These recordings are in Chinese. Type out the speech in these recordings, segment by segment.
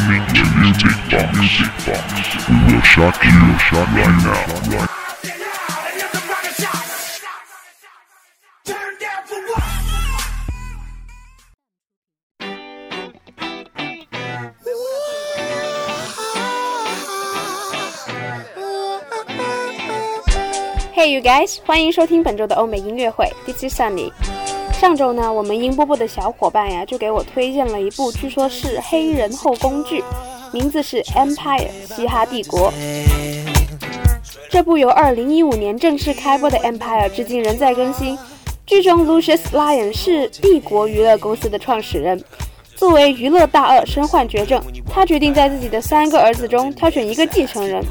Listening to Music Box. Music Box. We will shock you, shock right now. Hey you guys，欢迎收听本周的欧美音乐会，This is Sunny。上周呢，我们音波波的小伙伴呀，就给我推荐了一部据说是黑人后宫剧，名字是《Empire》嘻哈帝国。这部由2015年正式开播的《Empire》至今仍在更新。剧中 Lucius Lyon 是帝国娱乐公司的创始人，作为娱乐大鳄身患绝症，他决定在自己的三个儿子中挑选一个继承人。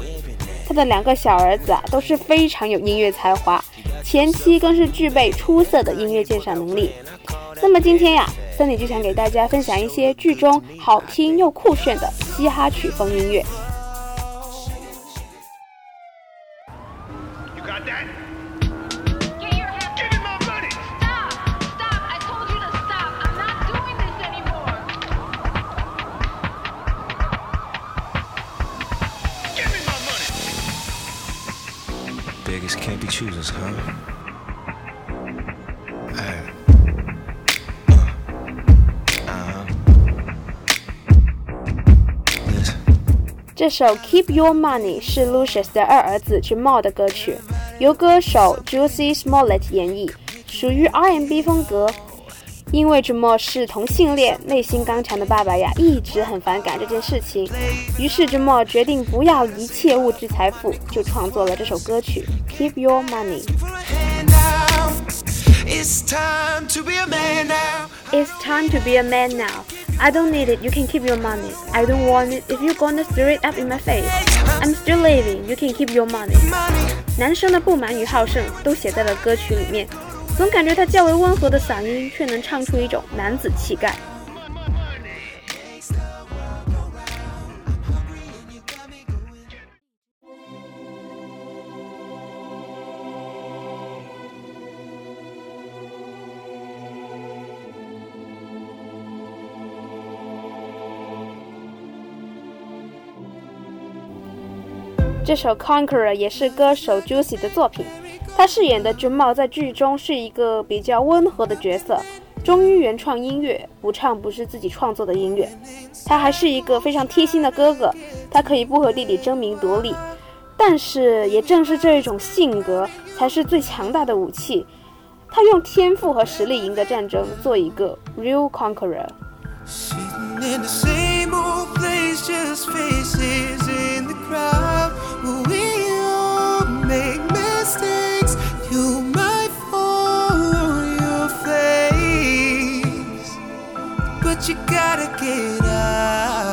他的两个小儿子啊都是非常有音乐才华，前期更是具备出色的音乐鉴赏能力。那么今天呀，森里就想给大家分享一些剧中好听又酷炫的嘻哈曲风音乐。Beggars can't be choosers, huh? Hey. Uh, uh-huh. Listen. 这首《Keep Your Money》是 Lucius 的二儿子 Jamal 的歌曲，由歌手 Juicy Smollett 演绎，属于 R&B 风格。 因为 Jamal 是同性恋，内心刚强的爸爸呀一直很反感这件事情，于是 Jamal 决定不要一切物质财富，就创作了这首歌曲《Keep Your Money》。It's time to be a man now. It's time to be a man now. I don't need it. You can keep your money. I don't want it. If you're gonna throw it up in my face, I'm still living. You can keep your money. 男生的不满与好胜都写在了歌曲里面，总感觉他较为温和的嗓音却能唱出一种男子气概。这首《Conqueror》也是歌手 Juicy 的作品。他饰演的 Jamal 在剧中是一个比较温和的角色，忠于原创音乐，不唱不是自己创作的音乐。他还是一个非常贴心的哥哥，他可以不和弟弟争名夺利，但是也正是这一种性格才是最强大的武器。他用天赋和实力赢得战争，做一个 real conqueror。Gotta get up.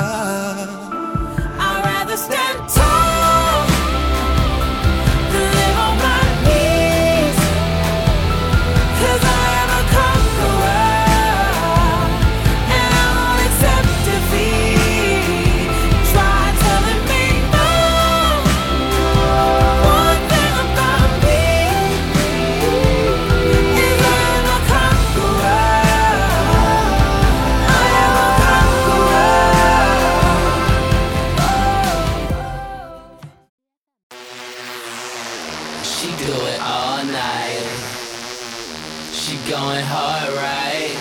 She going hard, right?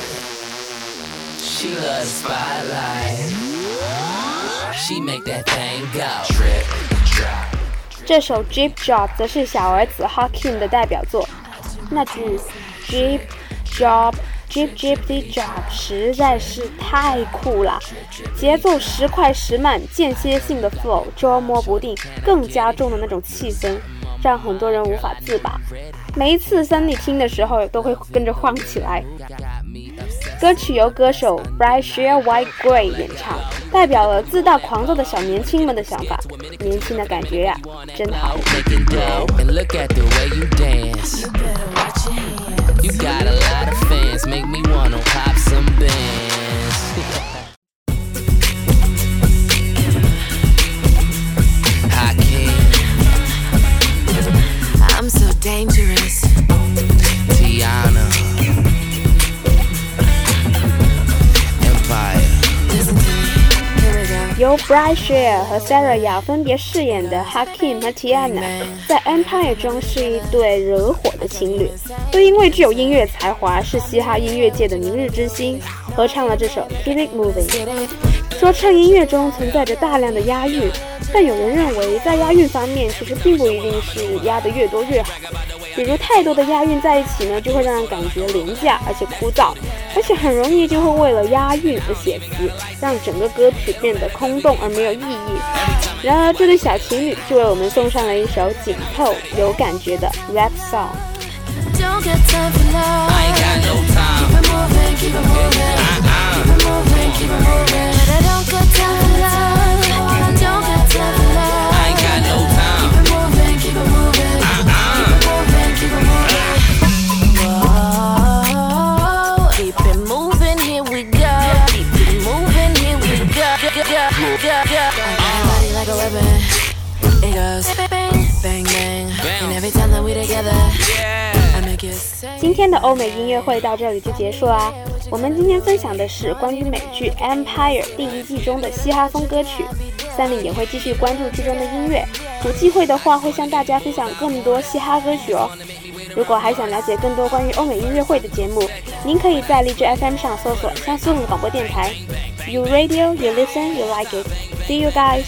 She loves spotlight. She make that thing go. Drip, drop. 这首 Jeep Drop 则是小儿子 Hakim 的代表作。那句 Jeep Drop, Jeep Jeep the Job 实在是太酷了，节奏时快时慢，间歇性的 flow 捉摸不定，更加重的那种气氛，让很多人无法自拔。每一次 Sunny 听的时候，都会跟着晃起来。歌曲由歌手 Bright Share White Gray 演唱，代表了自大狂躁的小年轻们的想法。年轻的感觉呀，真好。Bright Share 和 Sarah 雅分别饰演的 Hakim 和 Tiana，在 Empire 中是一对惹火的情侣，都因为具有音乐才华，是嘻哈音乐界的明日之星，合唱了这首 Keep It Moving。说唱音乐中存在着大量的押韵，但有人认为在押韵方面，其实并不一定是押得越多越好。比如太多的押韵在一起呢，就会让人感觉廉价而且枯燥，而且很容易就会为了押韵而写词，让整个歌曲变得空洞而没有意义。然而，这对小情侣就为我们送上了一首紧凑、有感觉的 rap song。今天的欧美音乐会到这里就结束啦。我们今天分享的是关于美剧《Empire》第一季中的嘻哈风歌曲，三里也会继续关注剧中的音乐，有机会的话会向大家分享更多嘻哈歌曲哦。如果还想了解更多关于欧美音乐会的节目，您可以在荔枝 FM 上搜索江苏广播电台。You radio, you listen, you like it. See you guys.